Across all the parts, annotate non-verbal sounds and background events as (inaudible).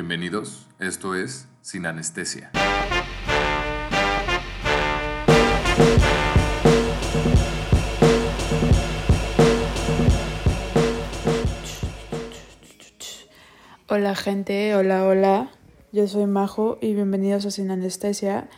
Bienvenidos, esto es Sin Anestesia. Hola gente, hola, hola. Yo soy Majo y bienvenidos a Sin Anestesia.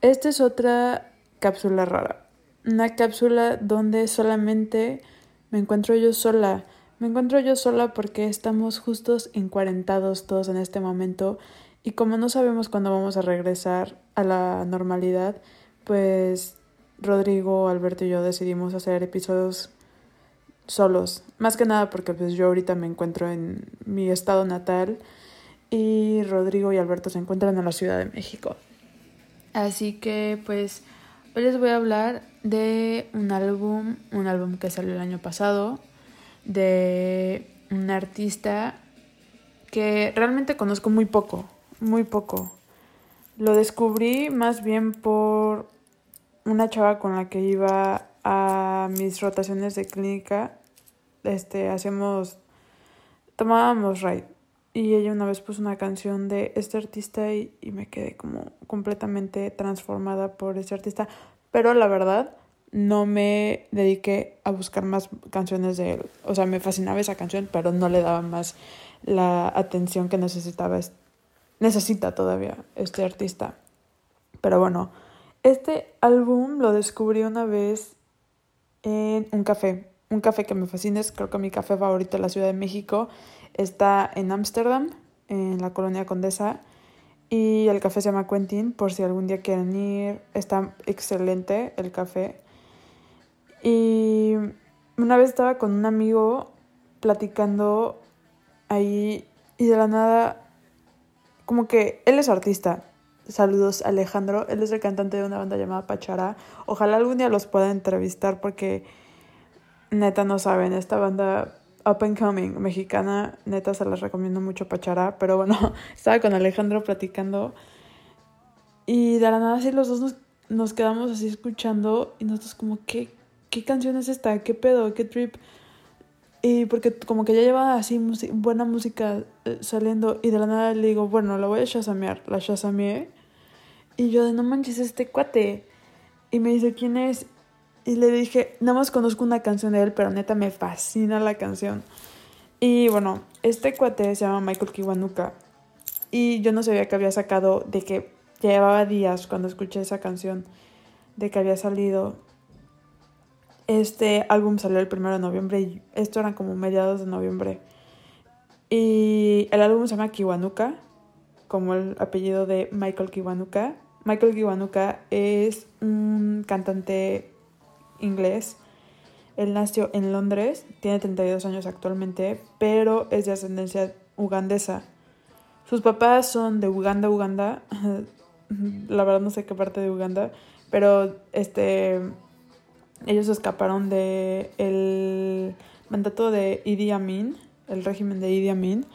Esta es otra cápsula rara. Una cápsula donde solamente me encuentro yo sola. Me encuentro yo sola porque estamos justos encuarentados todos en este momento y como no sabemos cuándo vamos a regresar a la normalidad, pues Rodrigo, Alberto y yo decidimos hacer episodios solos. Más que nada porque pues yo ahorita me encuentro en mi estado natal y Rodrigo y Alberto se encuentran en la Ciudad de México. Así que pues hoy les voy a hablar de un álbum, un álbum que salió el año pasado, de un artista que realmente conozco muy poco, muy poco. Lo descubrí más bien por una chava con la que iba a mis rotaciones de clínica. Este, hacíamos, tomábamos ride. Y ella una vez puso una canción de este artista y, y me quedé como completamente transformada por este artista. Pero la verdad, no me dediqué a buscar más canciones de él. O sea, me fascinaba esa canción, pero no le daba más la atención que necesitaba, necesita todavía este artista. Pero bueno, este álbum lo descubrí una vez en un café. Un café que me fascina, es creo que mi café favorito en la Ciudad de México. Está en Ámsterdam, en la colonia Condesa. Y el café se llama Quentin, por si algún día quieren ir. Está excelente el café. Y una vez estaba con un amigo platicando ahí y de la nada, como que él es artista. Saludos Alejandro, él es el cantante de una banda llamada Pachara. Ojalá algún día los pueda entrevistar porque neta no saben, esta banda up and coming mexicana, neta se las recomiendo mucho Pachara, pero bueno, (laughs) estaba con Alejandro platicando y de la nada así los dos nos, nos quedamos así escuchando y nosotros como, ¿qué, ¿qué canción es esta? ¿Qué pedo? ¿Qué trip? Y porque como que ya lleva así buena música eh, saliendo y de la nada le digo, bueno, la voy a shazamear. La shazameé y yo de no manches este cuate. Y me dice, ¿quién es? Y le dije, nada más conozco una canción de él, pero neta me fascina la canción. Y bueno, este cuate se llama Michael Kiwanuka. Y yo no sabía que había sacado, de que llevaba días cuando escuché esa canción, de que había salido este álbum salió el primero de noviembre y esto eran como mediados de noviembre. Y el álbum se llama Kiwanuka, como el apellido de Michael Kiwanuka. Michael Kiwanuka es un cantante inglés. Él nació en Londres, tiene 32 años actualmente, pero es de ascendencia ugandesa. Sus papás son de Uganda, Uganda. (laughs) La verdad no sé qué parte de Uganda, pero este ellos escaparon de el mandato de Idi Amin, el régimen de Idi Amin.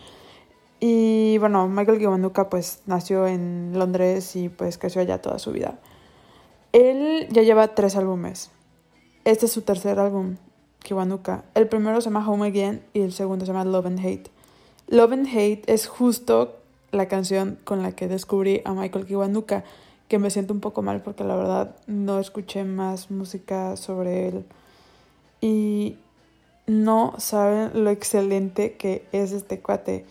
Y bueno, Michael Kiwanuka pues nació en Londres y pues creció allá toda su vida. Él ya lleva tres álbumes. Este es su tercer álbum, Kiwanuka. El primero se llama Home Again y el segundo se llama Love and Hate. Love and Hate es justo la canción con la que descubrí a Michael Kiwanuka que me siento un poco mal porque la verdad no escuché más música sobre él. Y no saben lo excelente que es este cuate.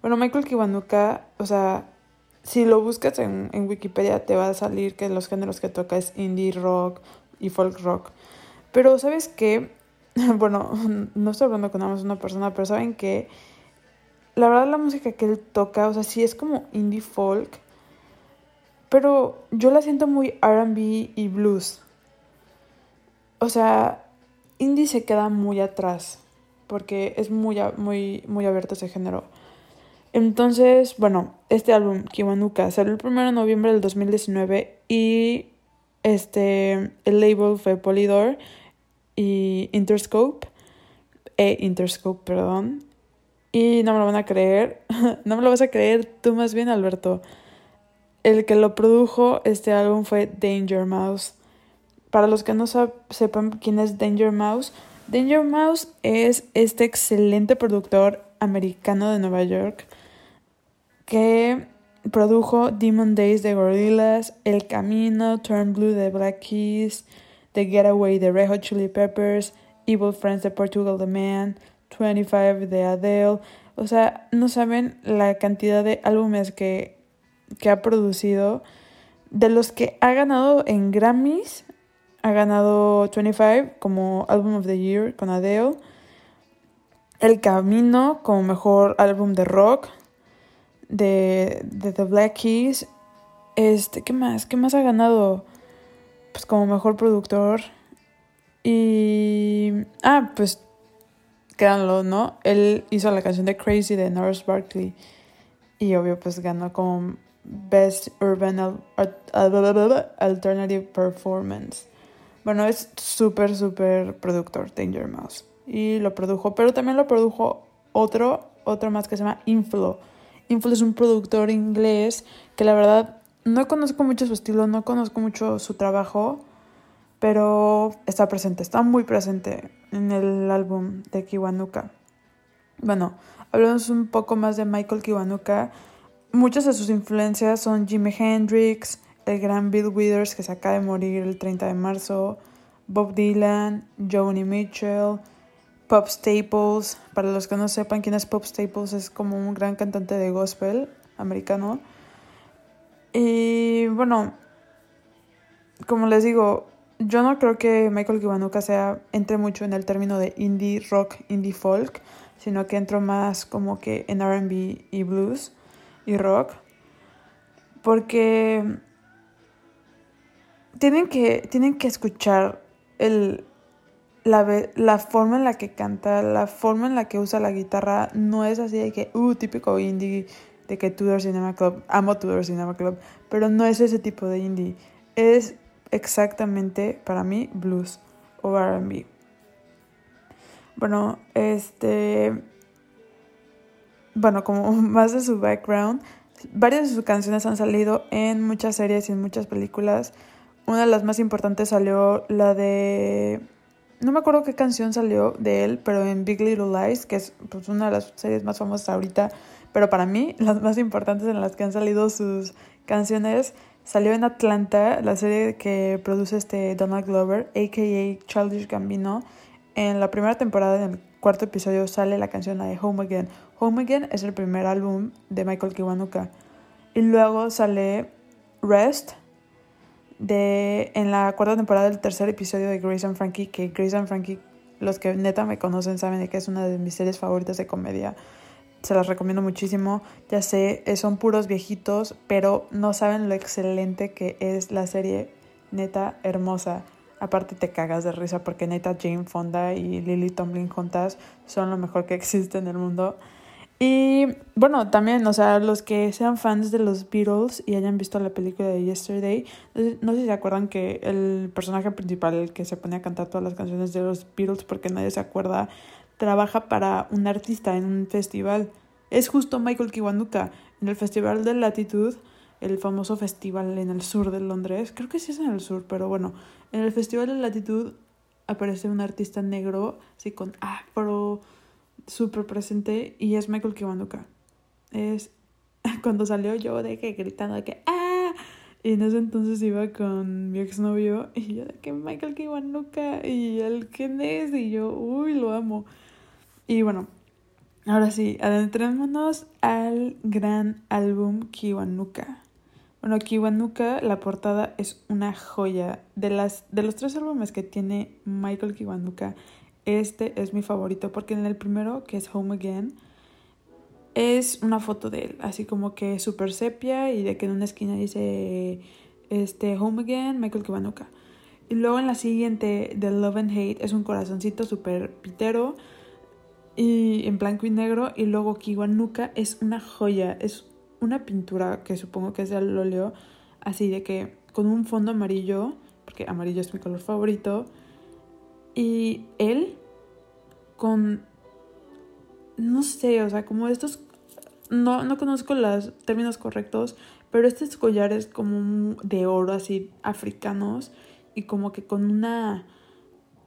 Bueno, Michael Kiwanuka, o sea, si lo buscas en, en Wikipedia te va a salir que los géneros que toca es indie rock y folk rock. Pero ¿sabes qué? (laughs) bueno, no estoy hablando con nada más una persona, pero ¿saben que La verdad la música que él toca, o sea, sí es como indie folk, pero yo la siento muy RB y blues. O sea, indie se queda muy atrás porque es muy, muy, muy abierto ese género. Entonces, bueno, este álbum, Kiwanuka, salió el 1 de noviembre del 2019 y este, el label fue Polydor y Interscope, e Interscope, perdón. Y no me lo van a creer, (laughs) no me lo vas a creer tú más bien, Alberto el que lo produjo este álbum fue Danger Mouse. Para los que no sepan quién es Danger Mouse, Danger Mouse es este excelente productor americano de Nueva York que produjo Demon Days de Gorillaz, El Camino, Turn Blue de Black Keys, The Getaway de Red Hot Chili Peppers, Evil Friends de Portugal The Man, 25 de Adele. O sea, no saben la cantidad de álbumes que, que ha producido. De los que ha ganado en Grammys, ha ganado 25 como Album of the Year con Adele. El Camino como mejor álbum de rock de, de The Black Keys. Este, ¿qué más? ¿Qué más ha ganado? Pues como mejor productor. Y. Ah, pues. Créanlo, ¿no? Él hizo la canción de Crazy de Norris Barkley. Y obvio, pues ganó como Best Urban Alternative Performance. Bueno, es súper, súper productor, Danger Mouse. Y lo produjo, pero también lo produjo otro, otro más que se llama Inflow. Inflow es un productor inglés que la verdad no conozco mucho su estilo, no conozco mucho su trabajo, pero está presente, está muy presente en el álbum de Kiwanuka. Bueno, hablamos un poco más de Michael Kiwanuka. Muchas de sus influencias son Jimi Hendrix, el gran Bill Withers que se acaba de morir el 30 de marzo, Bob Dylan, Joni Mitchell, Pop Staples. Para los que no sepan quién es Pop Staples, es como un gran cantante de gospel americano. Y bueno, como les digo, yo no creo que Michael Kiwanuka sea entre mucho en el término de indie rock, indie folk, sino que entro más como que en R&B y blues y rock, porque tienen que tienen que escuchar el la, la forma en la que canta, la forma en la que usa la guitarra, no es así de que, uh, típico indie, de que Tudor Cinema Club, amo Tudor Cinema Club, pero no es ese tipo de indie. Es exactamente, para mí, blues o RB. Bueno, este. Bueno, como (laughs) más de su background, varias de sus canciones han salido en muchas series y en muchas películas. Una de las más importantes salió la de no me acuerdo qué canción salió de él, pero en Big Little Lies, que es pues, una de las series más famosas ahorita, pero para mí (laughs) las más importantes en las que han salido sus canciones, salió en Atlanta, la serie que produce este Donald Glover, a.k.a. Childish Gambino. En la primera temporada, en el cuarto episodio, sale la canción de Home Again. Home Again es el primer álbum de Michael Kiwanuka. Y luego sale Rest, de en la cuarta temporada del tercer episodio de Grace and Frankie, que Grace and Frankie, los que neta me conocen saben de que es una de mis series favoritas de comedia. Se las recomiendo muchísimo. Ya sé, eh, son puros viejitos, pero no saben lo excelente que es la serie. Neta, hermosa. Aparte te cagas de risa porque neta Jane Fonda y Lily Tomlin juntas son lo mejor que existe en el mundo. Y bueno, también, o sea, los que sean fans de los Beatles y hayan visto la película de Yesterday, no sé si se acuerdan que el personaje principal, el que se pone a cantar todas las canciones de los Beatles porque nadie se acuerda, trabaja para un artista en un festival. Es justo Michael Kiwanuka en el Festival de Latitud, el famoso festival en el sur de Londres. Creo que sí es en el sur, pero bueno, en el Festival de Latitud aparece un artista negro, así con afro súper presente y es Michael Kiwanuka. Es (laughs) cuando salió yo de que gritando de que ¡ah! Y en ese entonces iba con mi exnovio y yo de que Michael Kiwanuka y el quién es y yo, uy, lo amo. Y bueno, ahora sí, adentrémonos al gran álbum Kiwanuka. Bueno, Kiwanuka, la portada es una joya. De, las, de los tres álbumes que tiene Michael Kiwanuka, este es mi favorito porque en el primero, que es Home Again, es una foto de él, así como que super sepia y de que en una esquina dice este Home Again, Michael Kiwanuka. Y luego en la siguiente, The Love and Hate, es un corazoncito super pitero y en blanco y negro. Y luego Kiwanuka es una joya, es una pintura que supongo que es el óleo, así de que con un fondo amarillo, porque amarillo es mi color favorito y él con, no sé, o sea, como estos, no, no conozco los términos correctos, pero estos collares como de oro así africanos y como que con una,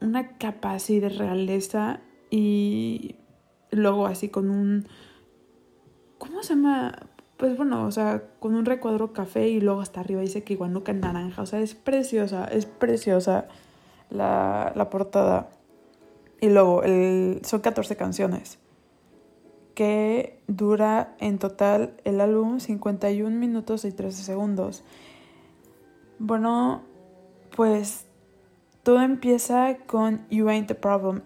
una capa así de realeza y luego así con un, ¿cómo se llama? pues bueno, o sea, con un recuadro café y luego hasta arriba dice que Iguanuca naranja. O sea, es preciosa, es preciosa la, la portada. Y luego, el, son 14 canciones. Que dura en total el álbum 51 minutos y 13 segundos. Bueno, pues todo empieza con You Ain't the Problem.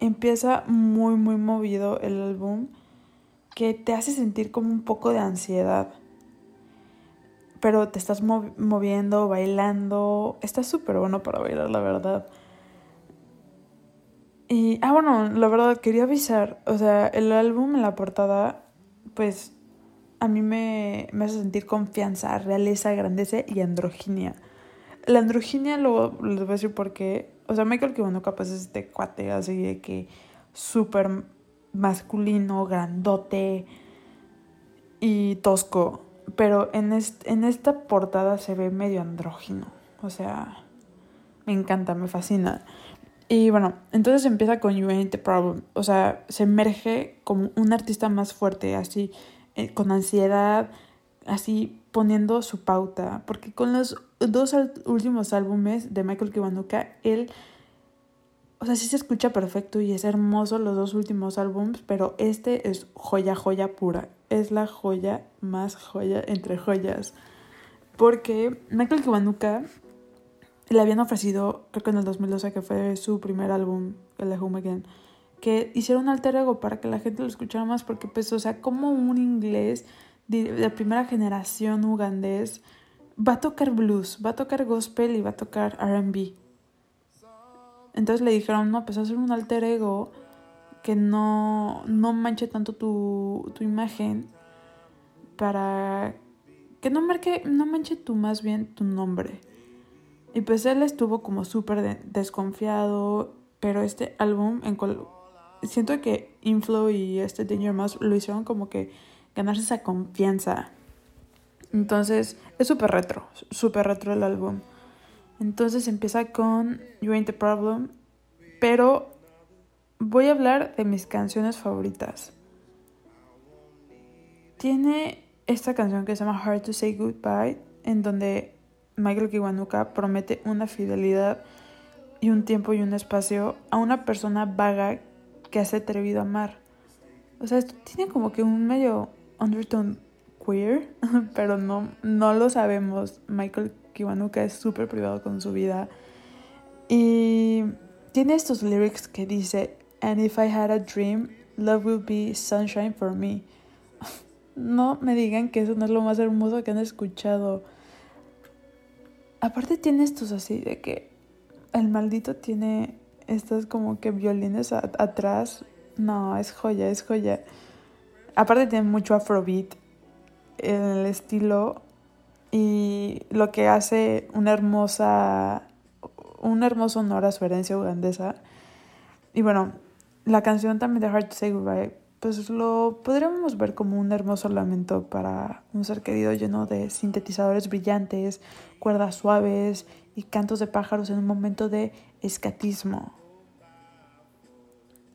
Empieza muy, muy movido el álbum que te hace sentir como un poco de ansiedad. Pero te estás moviendo, bailando. Está súper bueno para bailar, la verdad. Y, ah, bueno, la verdad, quería avisar. O sea, el álbum en la portada, pues, a mí me, me hace sentir confianza, realeza, grandeza y androginia. La androginia, luego les voy a decir por qué. O sea, Michael Kiwanuka, pues, es este cuate así de que súper masculino, grandote y tosco. Pero en, en esta portada se ve medio andrógino. O sea, me encanta, me fascina. Y bueno, entonces empieza con You Ain't the Problem. O sea, se emerge como un artista más fuerte, así, eh, con ansiedad, así poniendo su pauta. Porque con los dos últimos álbumes de Michael Kiwanuka, él o sea, sí se escucha perfecto y es hermoso los dos últimos álbums, pero este es joya, joya pura. Es la joya más joya entre joyas. Porque Michael Kiwanuka le habían ofrecido, creo que en el 2012, que fue su primer álbum, el de Again, que hiciera un alter ego para que la gente lo escuchara más, porque pues, o sea, como un inglés de primera generación ugandés va a tocar blues, va a tocar gospel y va a tocar RB. Entonces le dijeron, no, pues hacer un alter ego que no, no manche tanto tu, tu imagen para que no marque, no manche tú más bien tu nombre. Y pues él estuvo como súper desconfiado, pero este álbum, en siento que Inflow y este Danger Mouse lo hicieron como que ganarse esa confianza. Entonces es súper retro, súper retro el álbum. Entonces empieza con You Ain't the Problem, pero voy a hablar de mis canciones favoritas. Tiene esta canción que se llama Hard to Say Goodbye, en donde Michael Kiwanuka promete una fidelidad y un tiempo y un espacio a una persona vaga que hace atrevido a amar. O sea, esto tiene como que un medio undertone queer, (laughs) pero no, no lo sabemos. Michael Kiwanuka es súper privado con su vida. Y tiene estos lyrics que dice, And if I had a dream, love will be sunshine for me. (laughs) No me digan que eso no es lo más hermoso que han escuchado. Aparte tiene estos así de que el maldito tiene estos como que violines atrás. No, es joya, es joya. Aparte tiene mucho afrobeat. El estilo y lo que hace una hermosa, un hermoso honor a su herencia ugandesa. Y bueno, la canción también de Hard to Say Goodbye, pues lo podríamos ver como un hermoso lamento para un ser querido lleno de sintetizadores brillantes, cuerdas suaves y cantos de pájaros en un momento de escatismo.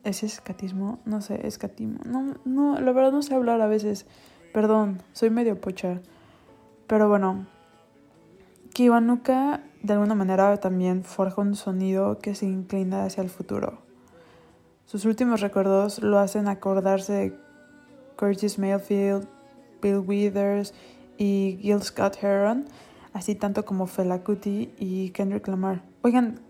¿Es escatismo? No sé, escatismo. No, no, la verdad no sé hablar a veces. Perdón, soy medio pocha. Pero bueno, Kiwanuka de alguna manera también forja un sonido que se inclina hacia el futuro. Sus últimos recuerdos lo hacen acordarse de Curtis Mayfield, Bill Withers y Gil Scott Heron, así tanto como Fela Kuti y Kendrick Lamar. Oigan,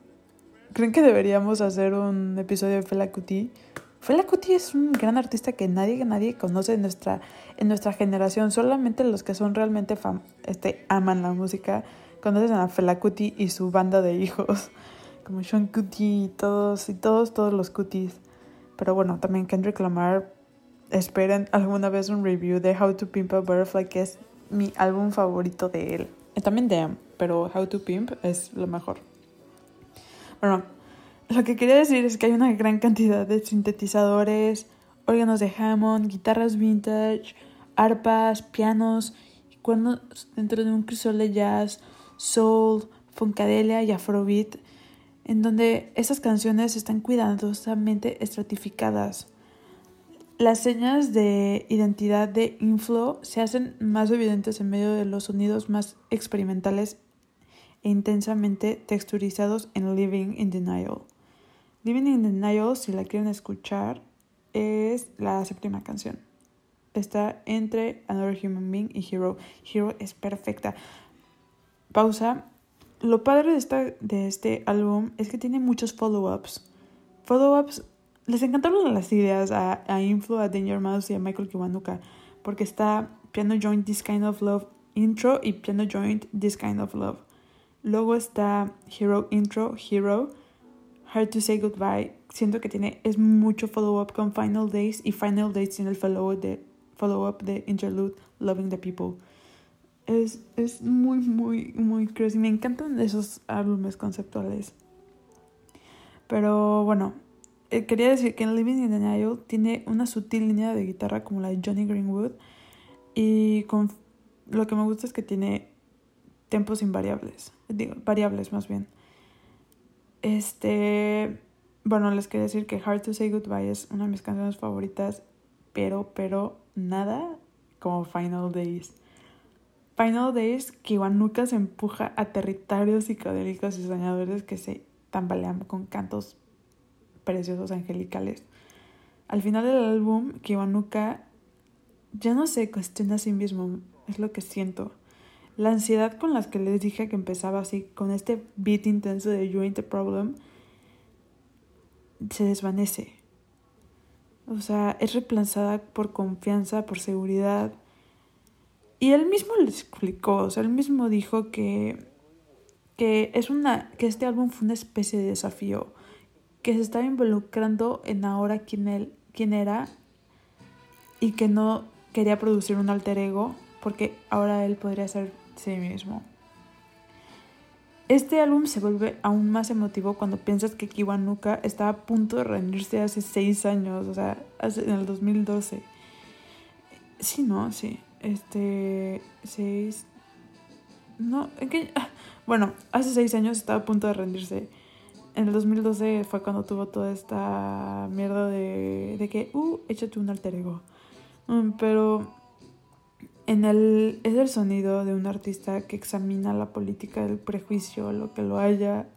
¿creen que deberíamos hacer un episodio de Fela Kuti? Fela Kuti es un gran artista que nadie, nadie conoce en nuestra, en nuestra generación. Solamente los que son realmente fam este, aman la música conocen a Fela Kuti y su banda de hijos. Como Sean Kuti y todos, y todos, todos los Kutis. Pero bueno, también Kendrick Lamar. Esperen alguna vez un review de How to Pimp a Butterfly, que es mi álbum favorito de él. También de pero How to Pimp es lo mejor. Bueno, lo que quería decir es que hay una gran cantidad de sintetizadores, órganos de Hammond, guitarras vintage, arpas, pianos y cuernos dentro de un crisol de jazz, soul, funkadelia y afrobeat, en donde esas canciones están cuidadosamente estratificadas. Las señas de identidad de Inflow se hacen más evidentes en medio de los sonidos más experimentales e intensamente texturizados en Living in Denial. Living in Denial, si la quieren escuchar, es la séptima canción. Está entre Another Human Being y Hero. Hero es perfecta. Pausa. Lo padre de, esta, de este álbum es que tiene muchos follow-ups. Follow-ups les encantaron las ideas a, a Influ, a Danger Mouse y a Michael Kiwanuka, porque está Piano Joint This Kind of Love Intro y Piano Joint This Kind of Love. Luego está Hero Intro, Hero, Hard to Say Goodbye. Siento que tiene, es mucho follow-up con Final Days y Final Days tiene el follow-up de, follow de Interlude Loving the People. Es, es muy, muy, muy crazy. Me encantan esos álbumes conceptuales. Pero bueno, eh, quería decir que en Living in Denial tiene una sutil línea de guitarra como la de Johnny Greenwood. Y con lo que me gusta es que tiene tempos invariables. Digo, variables más bien. Este. Bueno, les quería decir que Hard to Say Goodbye es una de mis canciones favoritas. Pero, pero, nada como Final Days. Final Days, Kiwanuka se empuja a territorios psicodélicos y soñadores que se tambalean con cantos preciosos angelicales. Al final del álbum, Kiwanuka ya no se cuestiona a sí mismo, es lo que siento. La ansiedad con la que les dije que empezaba así, con este beat intenso de You Ain't the Problem, se desvanece. O sea, es reemplazada por confianza, por seguridad. Y él mismo le explicó, o sea, él mismo dijo que, que, es una, que este álbum fue una especie de desafío que se estaba involucrando en ahora quién, él, quién era y que no quería producir un alter ego porque ahora él podría ser sí mismo. Este álbum se vuelve aún más emotivo cuando piensas que Kiwanuka estaba a punto de rendirse hace seis años, o sea, en el 2012. Sí, no, sí. Este. Seis. No, en qué. Ah, bueno, hace seis años estaba a punto de rendirse en el 2012 fue cuando tuvo toda esta mierda de, de que, uh, échate un alter ego. Mm, pero en el, es el sonido de un artista que examina la política del prejuicio, lo que lo haya,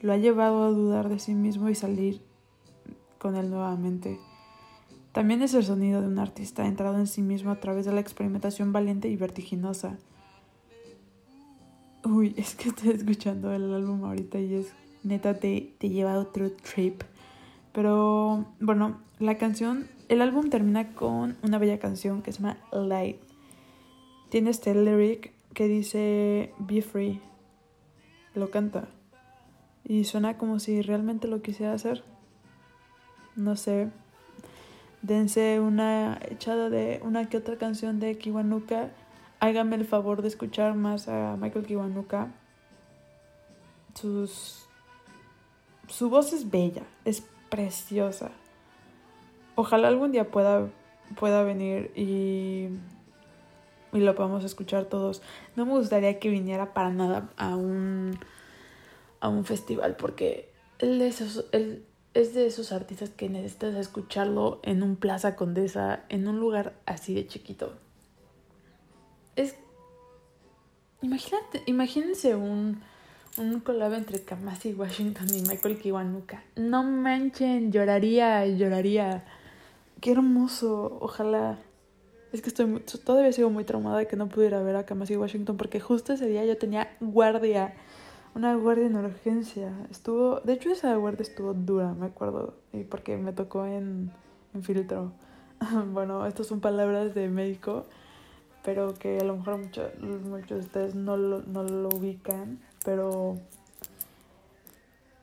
lo ha llevado a dudar de sí mismo y salir con él nuevamente. También es el sonido de un artista entrado en sí mismo a través de la experimentación valiente y vertiginosa. Uy, es que estoy escuchando el álbum ahorita y es neta te, te lleva otro trip. Pero bueno, la canción, el álbum termina con una bella canción que se llama Light. Tiene este lyric que dice Be Free. Lo canta. Y suena como si realmente lo quisiera hacer. No sé. Dense una echada de una que otra canción de Kiwanuka. Hágame el favor de escuchar más a Michael Kiwanuka. Sus su voz es bella, es preciosa. Ojalá algún día pueda, pueda venir y, y lo podamos escuchar todos. No me gustaría que viniera para nada a un, a un festival porque él es, él es de esos artistas que necesitas escucharlo en un Plaza Condesa, en un lugar así de chiquito. Es... Imagínate, imagínense un un collab entre Kamasi Washington y Michael Kiwanuka. No manchen, lloraría, lloraría. Qué hermoso, ojalá. Es que estoy todavía sigo muy traumada de que no pudiera ver a Kamasi Washington porque justo ese día yo tenía guardia, una guardia en urgencia. Estuvo, de hecho esa guardia estuvo dura, me acuerdo, y porque me tocó en, en filtro. (laughs) bueno, estas son palabras de médico, pero que a lo mejor muchos, de ustedes no lo, no lo ubican pero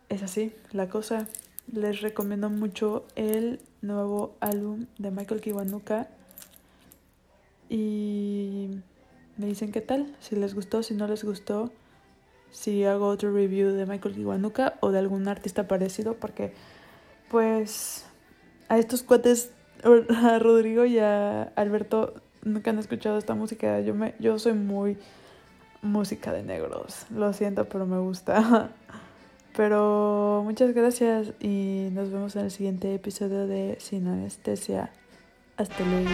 es así la cosa. Les recomiendo mucho el nuevo álbum de Michael Kiwanuka y me dicen qué tal, si les gustó, si no les gustó, si hago otro review de Michael Kiwanuka o de algún artista parecido, porque pues a estos cuates, (laughs) a Rodrigo y a Alberto, nunca han escuchado esta música. Yo, me, yo soy muy música de negros. Lo siento, pero me gusta. (laughs) Pero muchas gracias y nos vemos en el siguiente episodio de Sin Anestesia. Hasta luego.